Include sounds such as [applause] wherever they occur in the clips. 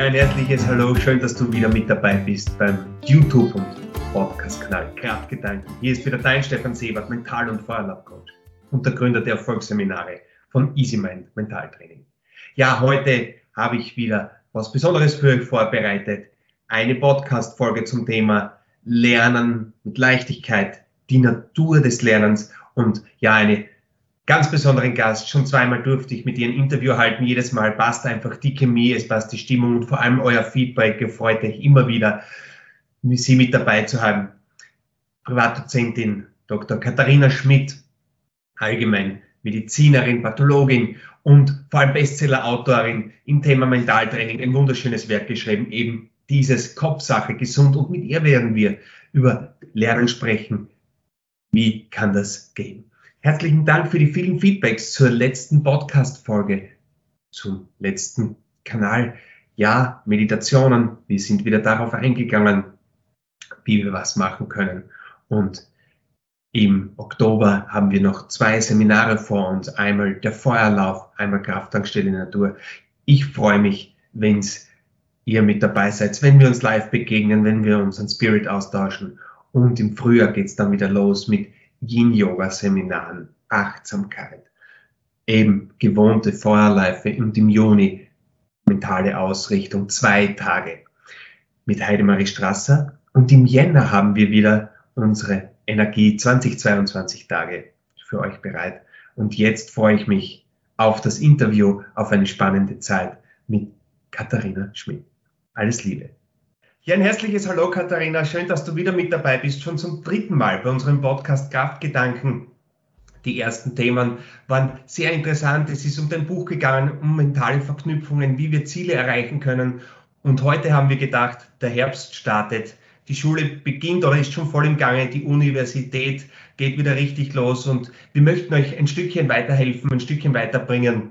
Ja, ein herzliches Hallo, schön, dass du wieder mit dabei bist beim YouTube und Podcast-Kanal Kraftgedanken. Hier ist wieder dein Stefan Sebert, Mental- und Feuerlab-Coach und der Gründer der Erfolgsseminare von EasyMind Mentaltraining. Ja, heute habe ich wieder was Besonderes für euch vorbereitet. Eine Podcast-Folge zum Thema Lernen mit Leichtigkeit, die Natur des Lernens und ja, eine ganz besonderen Gast. Schon zweimal durfte ich mit ihr ein Interview halten. Jedes Mal passt einfach die Chemie, es passt die Stimmung und vor allem euer Feedback. Gefreut euch immer wieder, Sie mit dabei zu haben. Privatdozentin Dr. Katharina Schmidt, allgemein Medizinerin, Pathologin und vor allem Bestseller-Autorin im Thema Mentaltraining. Ein wunderschönes Werk geschrieben, eben dieses Kopfsache gesund. Und mit ihr werden wir über Lernen sprechen. Wie kann das gehen? Herzlichen Dank für die vielen Feedbacks zur letzten Podcast-Folge, zum letzten Kanal. Ja, Meditationen. Wir sind wieder darauf eingegangen, wie wir was machen können. Und im Oktober haben wir noch zwei Seminare vor uns. Einmal der Feuerlauf, einmal Krafttankstelle Natur. Ich freue mich, wenn ihr mit dabei seid, wenn wir uns live begegnen, wenn wir uns an Spirit austauschen. Und im Frühjahr geht es dann wieder los mit Yin-Yoga-Seminaren, Achtsamkeit, eben gewohnte Feuerleife und im Juni mentale Ausrichtung, zwei Tage mit Heidemarie Strasser. Und im Jänner haben wir wieder unsere Energie 2022 Tage für euch bereit. Und jetzt freue ich mich auf das Interview, auf eine spannende Zeit mit Katharina Schmidt. Alles Liebe. Ja, ein herzliches Hallo Katharina, schön, dass du wieder mit dabei bist, schon zum dritten Mal bei unserem Podcast Kraftgedanken. Die ersten Themen waren sehr interessant. Es ist um dein Buch gegangen, um mentale Verknüpfungen, wie wir Ziele erreichen können. Und heute haben wir gedacht, der Herbst startet, die Schule beginnt oder ist schon voll im Gange, die Universität geht wieder richtig los und wir möchten euch ein Stückchen weiterhelfen, ein Stückchen weiterbringen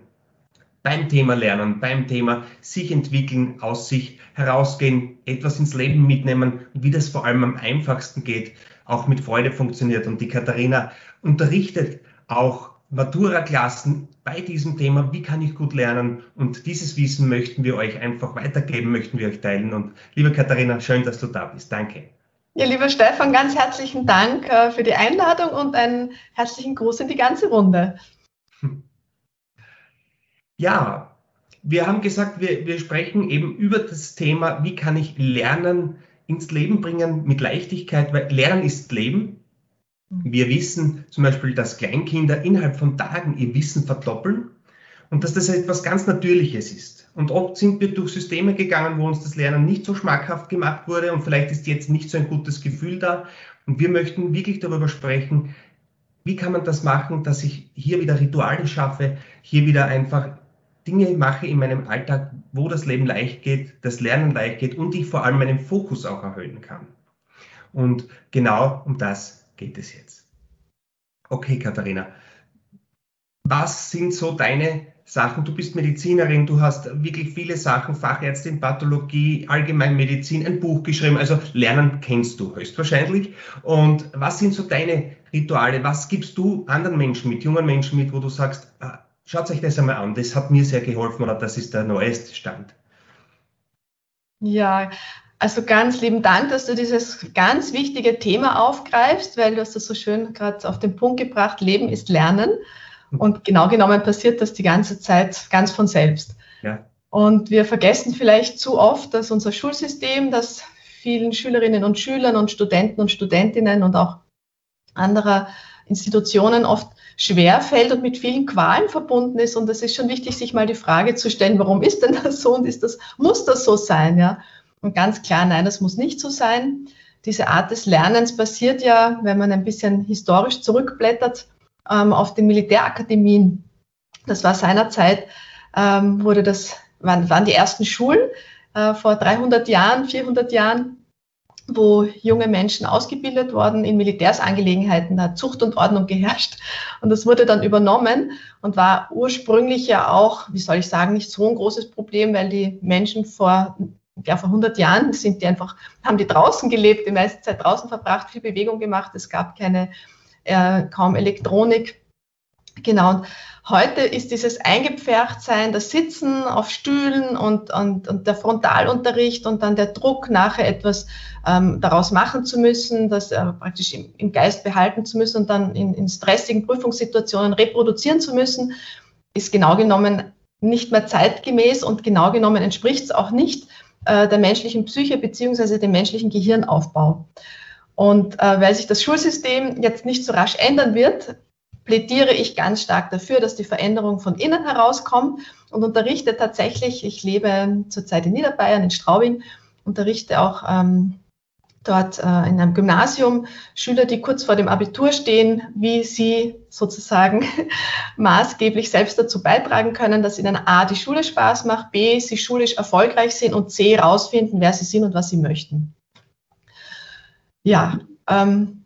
beim Thema Lernen, beim Thema sich entwickeln, aus sich herausgehen, etwas ins Leben mitnehmen und wie das vor allem am einfachsten geht, auch mit Freude funktioniert. Und die Katharina unterrichtet auch Matura-Klassen bei diesem Thema, wie kann ich gut lernen? Und dieses Wissen möchten wir euch einfach weitergeben, möchten wir euch teilen. Und liebe Katharina, schön, dass du da bist. Danke. Ja, lieber Stefan, ganz herzlichen Dank äh, für die Einladung und einen herzlichen Gruß in die ganze Runde. Ja, wir haben gesagt, wir, wir sprechen eben über das Thema, wie kann ich Lernen ins Leben bringen mit Leichtigkeit, weil Lernen ist Leben. Wir wissen zum Beispiel, dass Kleinkinder innerhalb von Tagen ihr Wissen verdoppeln und dass das etwas ganz Natürliches ist. Und oft sind wir durch Systeme gegangen, wo uns das Lernen nicht so schmackhaft gemacht wurde und vielleicht ist jetzt nicht so ein gutes Gefühl da. Und wir möchten wirklich darüber sprechen, wie kann man das machen, dass ich hier wieder Rituale schaffe, hier wieder einfach Dinge mache in meinem Alltag, wo das Leben leicht geht, das Lernen leicht geht und ich vor allem meinen Fokus auch erhöhen kann. Und genau um das geht es jetzt. Okay, Katharina, was sind so deine Sachen? Du bist Medizinerin, du hast wirklich viele Sachen, Fachärztin, Pathologie, Allgemeinmedizin, ein Buch geschrieben. Also Lernen kennst du höchstwahrscheinlich. Und was sind so deine Rituale? Was gibst du anderen Menschen mit, jungen Menschen mit, wo du sagst, ah, Schaut euch das einmal an. Das hat mir sehr geholfen oder das ist der neueste Stand. Ja, also ganz lieben Dank, dass du dieses ganz wichtige Thema aufgreifst, weil du hast das so schön gerade auf den Punkt gebracht. Leben ist Lernen. Und genau genommen passiert das die ganze Zeit ganz von selbst. Ja. Und wir vergessen vielleicht zu oft, dass unser Schulsystem, das vielen Schülerinnen und Schülern und Studenten und Studentinnen und auch anderer Institutionen oft schwer fällt und mit vielen Qualen verbunden ist. Und es ist schon wichtig, sich mal die Frage zu stellen, warum ist denn das so und ist das, muss das so sein? Ja? Und ganz klar, nein, das muss nicht so sein. Diese Art des Lernens basiert ja, wenn man ein bisschen historisch zurückblättert, ähm, auf den Militärakademien. Das war seinerzeit, ähm, wurde das, waren, waren die ersten Schulen äh, vor 300 Jahren, 400 Jahren wo junge Menschen ausgebildet worden in Militärsangelegenheiten. Da hat Zucht und Ordnung geherrscht. Und das wurde dann übernommen und war ursprünglich ja auch, wie soll ich sagen, nicht so ein großes Problem, weil die Menschen vor, ja, vor 100 Jahren sind die einfach, haben die draußen gelebt, die meiste Zeit draußen verbracht, viel Bewegung gemacht. Es gab keine, äh, kaum Elektronik. Genau. Und heute ist dieses Eingepferchtsein, das Sitzen auf Stühlen und, und, und der Frontalunterricht und dann der Druck, nachher etwas ähm, daraus machen zu müssen, das äh, praktisch im, im, Geist behalten zu müssen und dann in, in stressigen Prüfungssituationen reproduzieren zu müssen, ist genau genommen nicht mehr zeitgemäß und genau genommen entspricht es auch nicht äh, der menschlichen Psyche beziehungsweise dem menschlichen Gehirnaufbau. Und äh, weil sich das Schulsystem jetzt nicht so rasch ändern wird, plädiere ich ganz stark dafür, dass die Veränderung von innen herauskommt und unterrichte tatsächlich, ich lebe zurzeit in Niederbayern, in Straubing, unterrichte auch ähm, dort äh, in einem Gymnasium Schüler, die kurz vor dem Abitur stehen, wie sie sozusagen [laughs] maßgeblich selbst dazu beitragen können, dass ihnen A, die Schule Spaß macht, B, sie schulisch erfolgreich sind und C, rausfinden, wer sie sind und was sie möchten. Ja, ähm,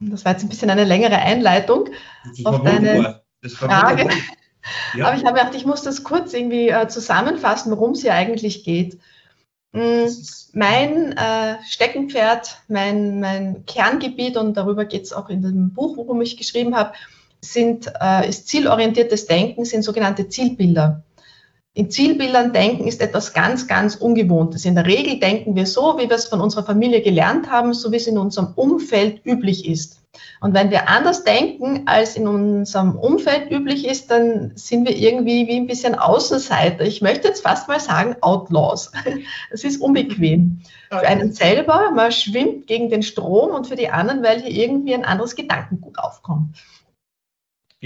das war jetzt ein bisschen eine längere Einleitung auf deine Frage. Ja. Aber ich habe gedacht, ich muss das kurz irgendwie äh, zusammenfassen, worum es hier eigentlich geht. Mm, mein äh, Steckenpferd, mein, mein Kerngebiet, und darüber geht es auch in dem Buch, worum ich geschrieben habe, sind, äh, ist zielorientiertes Denken, sind sogenannte Zielbilder. In Zielbildern denken ist etwas ganz, ganz Ungewohntes. In der Regel denken wir so, wie wir es von unserer Familie gelernt haben, so wie es in unserem Umfeld üblich ist. Und wenn wir anders denken, als in unserem Umfeld üblich ist, dann sind wir irgendwie wie ein bisschen Außenseiter. Ich möchte jetzt fast mal sagen Outlaws. [laughs] Das ist unbequem. Für einen selber, man schwimmt gegen den Strom und für die anderen, weil hier irgendwie ein anderes Gedankengut aufkommt.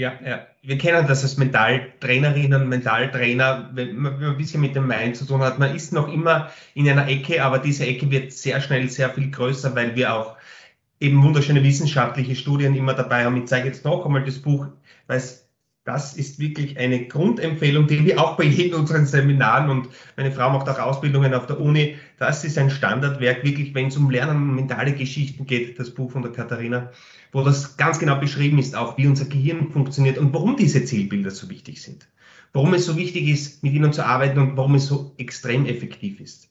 Ja, ja, wir kennen das als Mentaltrainerinnen, Mentaltrainer, wenn man ein bisschen mit dem Mind zu tun hat. Man ist noch immer in einer Ecke, aber diese Ecke wird sehr schnell sehr viel größer, weil wir auch eben wunderschöne wissenschaftliche Studien immer dabei haben. Ich zeige jetzt noch einmal das Buch, weil es das ist wirklich eine Grundempfehlung, die wir auch bei jedem unseren Seminaren und meine Frau macht auch Ausbildungen auf der Uni. Das ist ein Standardwerk, wirklich, wenn es um Lernen und mentale Geschichten geht, das Buch von der Katharina, wo das ganz genau beschrieben ist, auch wie unser Gehirn funktioniert und warum diese Zielbilder so wichtig sind. Warum es so wichtig ist, mit ihnen zu arbeiten und warum es so extrem effektiv ist.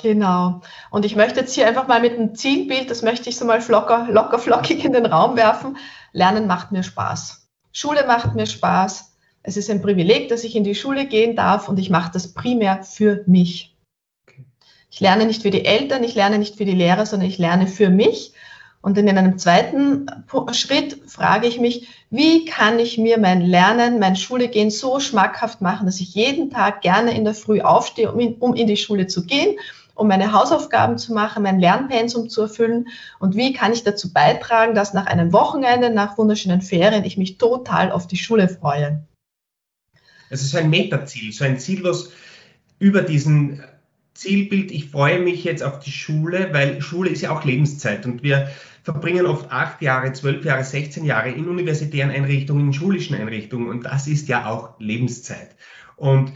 Genau. Und ich möchte jetzt hier einfach mal mit einem Zielbild, das möchte ich so mal locker, locker flockig in den Raum werfen. Lernen macht mir Spaß. Schule macht mir Spaß. Es ist ein Privileg, dass ich in die Schule gehen darf und ich mache das primär für mich. Ich lerne nicht für die Eltern, ich lerne nicht für die Lehrer, sondern ich lerne für mich. Und in einem zweiten Schritt frage ich mich, wie kann ich mir mein Lernen, mein Schulegehen so schmackhaft machen, dass ich jeden Tag gerne in der Früh aufstehe, um in, um in die Schule zu gehen um meine Hausaufgaben zu machen, mein Lernpensum zu erfüllen und wie kann ich dazu beitragen, dass nach einem Wochenende, nach wunderschönen Ferien ich mich total auf die Schule freue. Es ist ein Metaziel, so ein Ziel, was über diesen Zielbild, ich freue mich jetzt auf die Schule, weil Schule ist ja auch Lebenszeit und wir verbringen oft acht Jahre, zwölf Jahre, 16 Jahre in universitären Einrichtungen, in schulischen Einrichtungen und das ist ja auch Lebenszeit. Und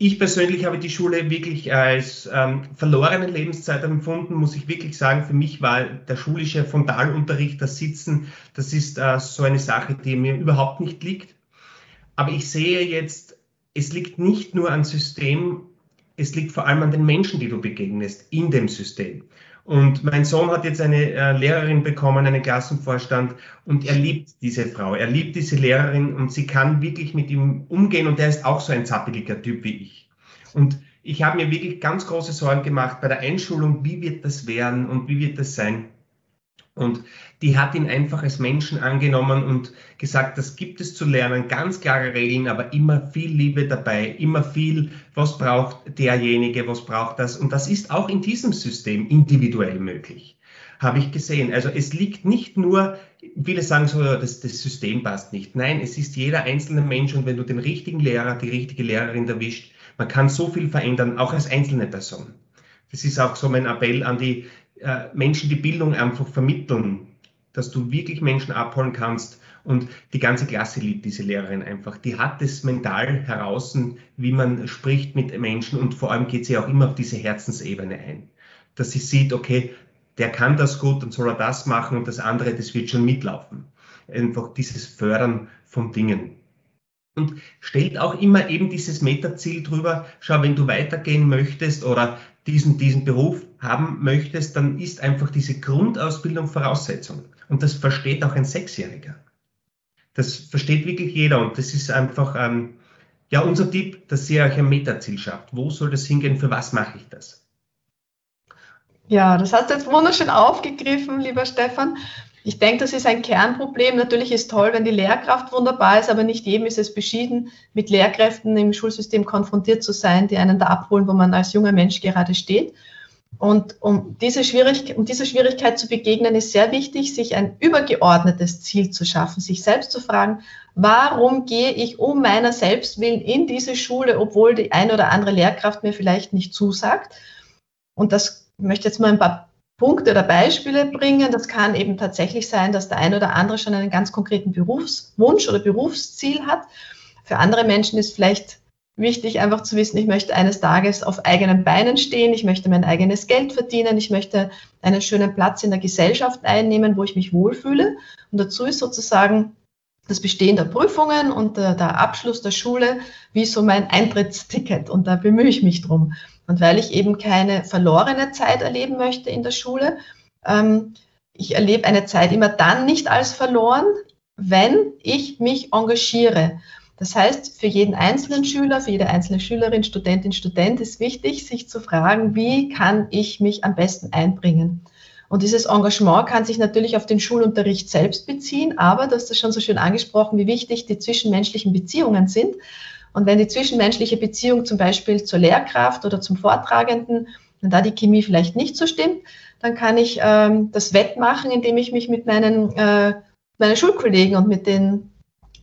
ich persönlich habe die Schule wirklich als ähm, verlorene Lebenszeit empfunden, muss ich wirklich sagen. Für mich war der schulische Frontalunterricht, das Sitzen, das ist äh, so eine Sache, die mir überhaupt nicht liegt. Aber ich sehe jetzt, es liegt nicht nur am System, es liegt vor allem an den Menschen, die du begegnest in dem System. Und mein Sohn hat jetzt eine äh, Lehrerin bekommen, einen Klassenvorstand, und er liebt diese Frau, er liebt diese Lehrerin und sie kann wirklich mit ihm umgehen und er ist auch so ein zappeliger Typ wie ich. Und ich habe mir wirklich ganz große Sorgen gemacht bei der Einschulung, wie wird das werden und wie wird das sein. Und die hat ihn einfach als Menschen angenommen und gesagt, das gibt es zu lernen, ganz klare Regeln, aber immer viel Liebe dabei, immer viel, was braucht derjenige, was braucht das. Und das ist auch in diesem System individuell möglich, habe ich gesehen. Also es liegt nicht nur, viele sagen so, das, das System passt nicht. Nein, es ist jeder einzelne Mensch und wenn du den richtigen Lehrer, die richtige Lehrerin erwischt, man kann so viel verändern, auch als einzelne Person. Das ist auch so mein Appell an die äh, Menschen die Bildung einfach vermitteln, dass du wirklich Menschen abholen kannst. Und die ganze Klasse liebt diese Lehrerin einfach. Die hat es mental heraus, wie man spricht mit Menschen und vor allem geht sie auch immer auf diese Herzensebene ein. Dass sie sieht, okay, der kann das gut, dann soll er das machen und das andere, das wird schon mitlaufen. Einfach dieses Fördern von Dingen. Und stellt auch immer eben dieses Metaziel drüber, schau, wenn du weitergehen möchtest oder diesen, diesen Beruf haben möchtest, dann ist einfach diese Grundausbildung Voraussetzung. Und das versteht auch ein Sechsjähriger. Das versteht wirklich jeder und das ist einfach ähm, ja unser Tipp, dass ihr euch ein Metaziel schafft. Wo soll das hingehen? Für was mache ich das? Ja, das hast du jetzt wunderschön aufgegriffen, lieber Stefan. Ich denke, das ist ein Kernproblem. Natürlich ist toll, wenn die Lehrkraft wunderbar ist, aber nicht jedem ist es beschieden, mit Lehrkräften im Schulsystem konfrontiert zu sein, die einen da abholen, wo man als junger Mensch gerade steht. Und um, diese um dieser Schwierigkeit zu begegnen, ist sehr wichtig, sich ein übergeordnetes Ziel zu schaffen, sich selbst zu fragen, warum gehe ich um meiner selbst willen in diese Schule, obwohl die eine oder andere Lehrkraft mir vielleicht nicht zusagt. Und das ich möchte jetzt mal ein paar Punkte oder Beispiele bringen. Das kann eben tatsächlich sein, dass der eine oder andere schon einen ganz konkreten Berufswunsch oder Berufsziel hat. Für andere Menschen ist vielleicht wichtig, einfach zu wissen, ich möchte eines Tages auf eigenen Beinen stehen, ich möchte mein eigenes Geld verdienen, ich möchte einen schönen Platz in der Gesellschaft einnehmen, wo ich mich wohlfühle. Und dazu ist sozusagen das Bestehen der Prüfungen und der, der Abschluss der Schule wie so mein Eintrittsticket. Und da bemühe ich mich drum. Und weil ich eben keine verlorene Zeit erleben möchte in der Schule, ähm, ich erlebe eine Zeit immer dann nicht als verloren, wenn ich mich engagiere. Das heißt, für jeden einzelnen Schüler, für jede einzelne Schülerin, Studentin, Student ist wichtig, sich zu fragen, wie kann ich mich am besten einbringen? Und dieses Engagement kann sich natürlich auf den Schulunterricht selbst beziehen, aber du das schon so schön angesprochen, wie wichtig die zwischenmenschlichen Beziehungen sind. Und wenn die zwischenmenschliche Beziehung zum Beispiel zur Lehrkraft oder zum Vortragenden, wenn da die Chemie vielleicht nicht so stimmt, dann kann ich ähm, das wettmachen, indem ich mich mit meinen, äh, meinen Schulkollegen und mit den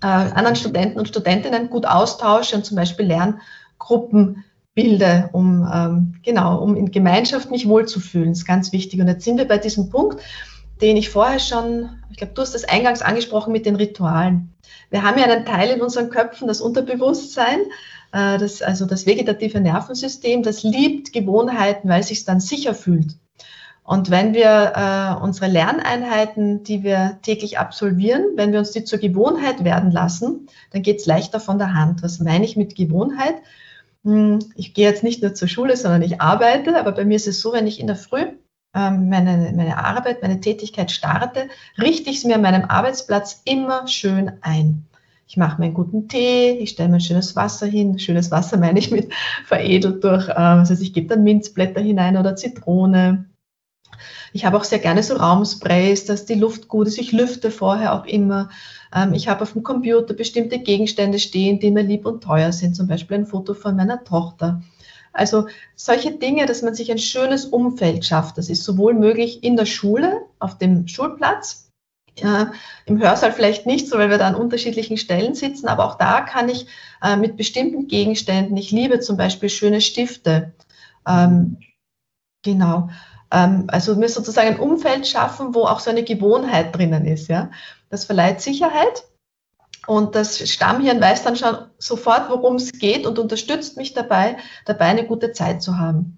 äh, anderen Studenten und Studentinnen gut austausche und zum Beispiel Lerngruppen bilde, um ähm, genau, um in Gemeinschaft mich wohlzufühlen. Das ist ganz wichtig. Und jetzt sind wir bei diesem Punkt, den ich vorher schon, ich glaube, du hast das eingangs angesprochen mit den Ritualen. Wir haben ja einen Teil in unseren Köpfen, das Unterbewusstsein, äh, das, also das vegetative Nervensystem, das liebt Gewohnheiten, weil es sich dann sicher fühlt. Und wenn wir äh, unsere Lerneinheiten, die wir täglich absolvieren, wenn wir uns die zur Gewohnheit werden lassen, dann geht es leichter von der Hand. Was meine ich mit Gewohnheit? Hm, ich gehe jetzt nicht nur zur Schule, sondern ich arbeite, aber bei mir ist es so, wenn ich in der Früh ähm, meine, meine Arbeit, meine Tätigkeit starte, richte ich es mir an meinem Arbeitsplatz immer schön ein. Ich mache mir einen guten Tee, ich stelle mir schönes Wasser hin. Schönes Wasser meine ich mit [laughs] veredelt durch, äh, also ich gebe dann Minzblätter hinein oder Zitrone. Ich habe auch sehr gerne so Raumsprays, dass die Luft gut ist. Ich lüfte vorher auch immer. Ähm, ich habe auf dem Computer bestimmte Gegenstände stehen, die mir lieb und teuer sind. Zum Beispiel ein Foto von meiner Tochter. Also solche Dinge, dass man sich ein schönes Umfeld schafft. Das ist sowohl möglich in der Schule, auf dem Schulplatz, ja, Im Hörsaal vielleicht nicht so, weil wir da an unterschiedlichen Stellen sitzen, aber auch da kann ich äh, mit bestimmten Gegenständen, ich liebe zum Beispiel schöne Stifte, ähm, genau, ähm, also mir sozusagen ein Umfeld schaffen, wo auch so eine Gewohnheit drinnen ist. Ja? Das verleiht Sicherheit und das Stammhirn weiß dann schon sofort, worum es geht und unterstützt mich dabei, dabei eine gute Zeit zu haben.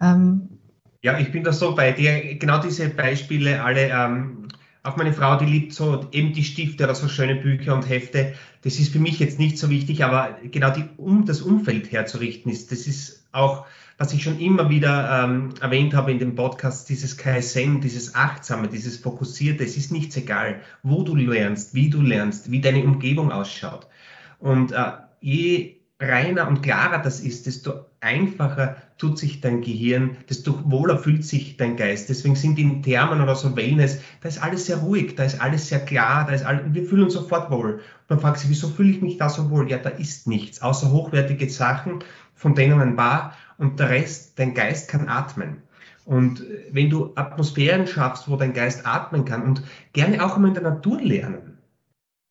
Ähm, ja, ich bin da so bei dir. Genau diese Beispiele alle. Ähm, auch meine Frau, die liebt so eben die Stifte oder so schöne Bücher und Hefte. Das ist für mich jetzt nicht so wichtig, aber genau die, um das Umfeld herzurichten ist, das ist auch was ich schon immer wieder ähm, erwähnt habe in dem Podcast, dieses Kaizen, dieses Achtsame, dieses Fokussierte, es ist nichts egal, wo du lernst, wie du lernst, wie deine Umgebung ausschaut. Und äh, je reiner und klarer das ist, desto einfacher tut sich dein Gehirn, desto wohler fühlt sich dein Geist. Deswegen sind in Thermen oder so Wellness, da ist alles sehr ruhig, da ist alles sehr klar, da ist alles, wir fühlen uns sofort wohl. Man fragt sich, wieso fühle ich mich da so wohl? Ja, da ist nichts, außer hochwertige Sachen, von denen man war und der Rest, dein Geist kann atmen. Und wenn du Atmosphären schaffst, wo dein Geist atmen kann und gerne auch immer in der Natur lernen,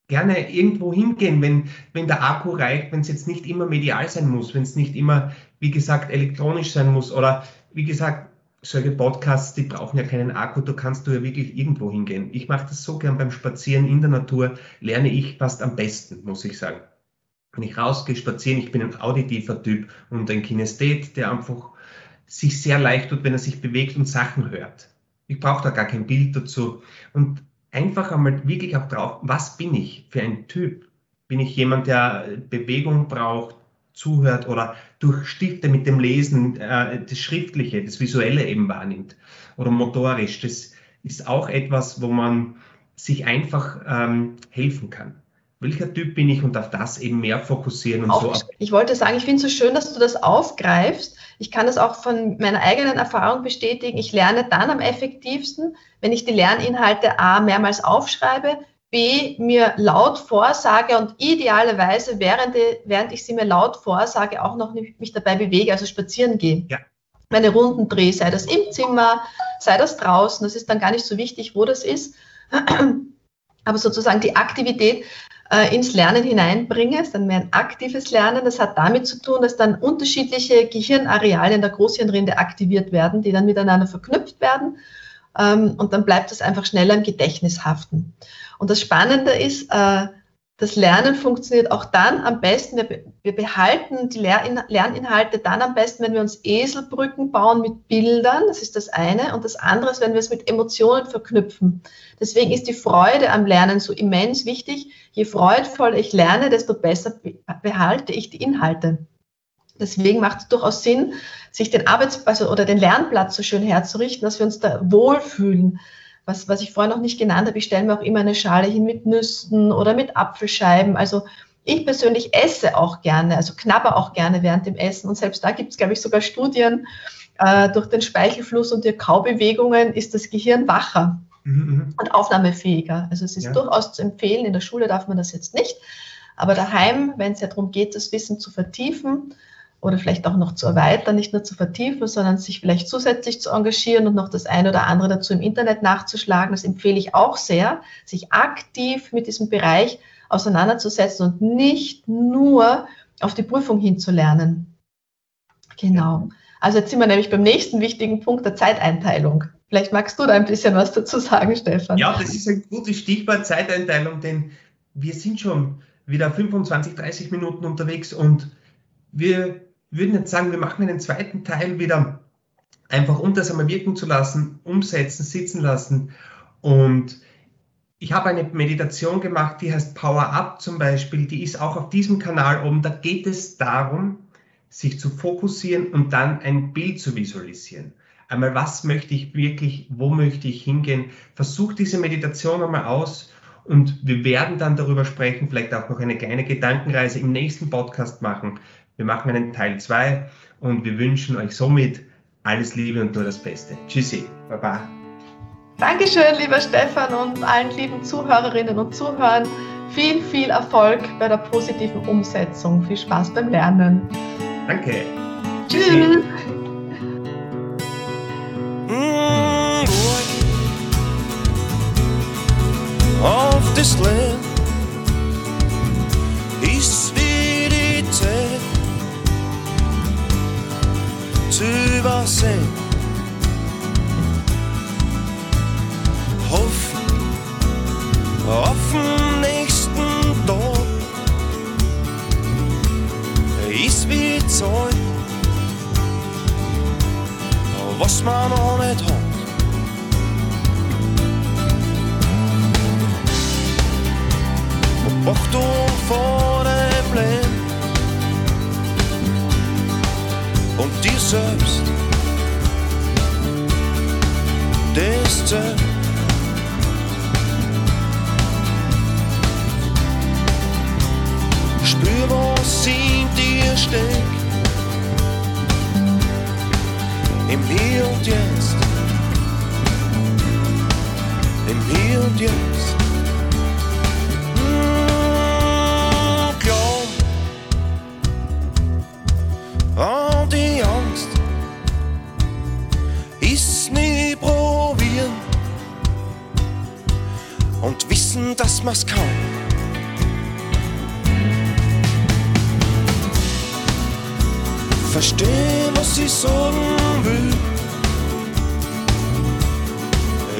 gerne irgendwo hingehen, wenn, wenn der Akku reicht, wenn es jetzt nicht immer medial sein muss, wenn es nicht immer, wie gesagt, elektronisch sein muss oder wie gesagt, solche Podcasts, die brauchen ja keinen Akku, da kannst du ja wirklich irgendwo hingehen. Ich mache das so gern beim Spazieren in der Natur, lerne ich fast am besten, muss ich sagen wenn ich rausgehe, spazieren, ich bin ein auditiver Typ und ein Kinesthet, der einfach sich sehr leicht tut, wenn er sich bewegt und Sachen hört. Ich brauche da gar kein Bild dazu. Und einfach einmal wirklich auch drauf, was bin ich für ein Typ? Bin ich jemand, der Bewegung braucht, zuhört oder durch Stifte mit dem Lesen äh, das Schriftliche, das Visuelle eben wahrnimmt oder motorisch? Das ist auch etwas, wo man sich einfach ähm, helfen kann. Welcher Typ bin ich und auf das eben mehr fokussieren und auch, so. Ich wollte sagen, ich finde es so schön, dass du das aufgreifst. Ich kann das auch von meiner eigenen Erfahrung bestätigen. Ich lerne dann am effektivsten, wenn ich die Lerninhalte A mehrmals aufschreibe, B mir laut vorsage und idealerweise, während, während ich sie mir laut vorsage, auch noch mich dabei bewege, also spazieren gehe. Ja. Meine Runden drehe, sei das im Zimmer, sei das draußen, das ist dann gar nicht so wichtig, wo das ist. [clears throat] Aber sozusagen die Aktivität äh, ins Lernen hineinbringe, ist dann mehr ein aktives Lernen. Das hat damit zu tun, dass dann unterschiedliche Gehirnareale in der Großhirnrinde aktiviert werden, die dann miteinander verknüpft werden. Ähm, und dann bleibt es einfach schneller im Gedächtnis haften. Und das Spannende ist, äh, das Lernen funktioniert auch dann am besten, wir, wir behalten die Lerin Lerninhalte dann am besten, wenn wir uns Eselbrücken bauen mit Bildern, das ist das eine, und das andere ist, wenn wir es mit Emotionen verknüpfen. Deswegen ist die Freude am Lernen so immens wichtig. Je freudvoller ich lerne, desto besser behalte ich die Inhalte. Deswegen macht es durchaus Sinn, sich den Arbeitsplatz oder den Lernplatz so schön herzurichten, dass wir uns da wohlfühlen was, was ich vorher noch nicht genannt habe, ich stelle mir auch immer eine Schale hin mit Nüssen oder mit Apfelscheiben. Also ich persönlich esse auch gerne, also knabber auch gerne während dem Essen. Und selbst da gibt es, glaube ich, sogar Studien, äh, durch den Speichelfluss und die Kaubewegungen ist das Gehirn wacher mhm. mhm. und aufnahmefähiger. Also es ist ja. durchaus zu empfehlen. In der Schule darf man das jetzt nicht. Aber daheim, wenn es ja darum geht, das Wissen zu vertiefen, oder vielleicht auch noch zu erweitern, nicht nur zu vertiefen, sondern sich vielleicht zusätzlich zu engagieren und noch das eine oder andere dazu im Internet nachzuschlagen. Das empfehle ich auch sehr, sich aktiv mit diesem Bereich auseinanderzusetzen und nicht nur auf die Prüfung hinzulernen. Genau. Also jetzt sind wir nämlich beim nächsten wichtigen Punkt der Zeiteinteilung. Vielleicht magst du da ein bisschen was dazu sagen, Stefan. Ja, das ist ein gutes Stichwort Zeiteinteilung, denn wir sind schon wieder 25, 30 Minuten unterwegs und wir würden jetzt sagen, wir machen einen zweiten Teil wieder einfach, um das einmal wirken zu lassen, umsetzen, sitzen lassen. Und ich habe eine Meditation gemacht, die heißt Power Up zum Beispiel, die ist auch auf diesem Kanal oben. Da geht es darum, sich zu fokussieren und dann ein Bild zu visualisieren. Einmal, was möchte ich wirklich, wo möchte ich hingehen? Versuch diese Meditation einmal aus und wir werden dann darüber sprechen, vielleicht auch noch eine kleine Gedankenreise im nächsten Podcast machen, wir machen einen Teil 2 und wir wünschen euch somit alles Liebe und nur das Beste. Tschüssi, Baba. Dankeschön, lieber Stefan und allen lieben Zuhörerinnen und Zuhörern. Viel, viel Erfolg bei der positiven Umsetzung. Viel Spaß beim Lernen. Danke. Tschüss. Of this land übersehen. Hoffen auf den nächsten Tag ist wie Zeug, was man noch nicht hat. Achtung vor dem Leben und dir dass man's kann. Verstehen, was ich sagen will,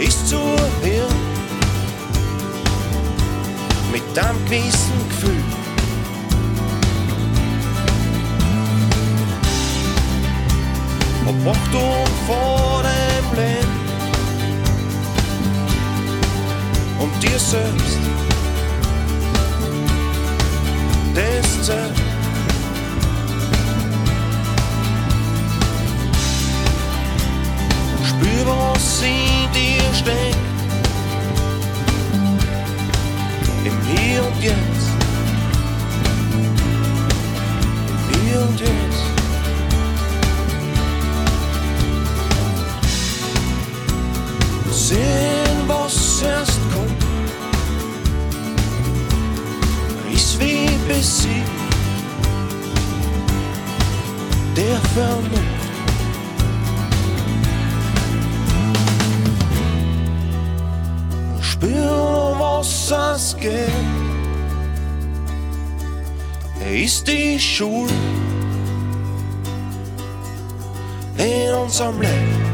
ist zu hören mit einem gewissen Gefühl. Ob Achtung vor dem Leben und dir selbst. Des selbst. Und spür, was in dir steckt. Im Hier und Jetzt. søsken Eist i skjol Er han samlet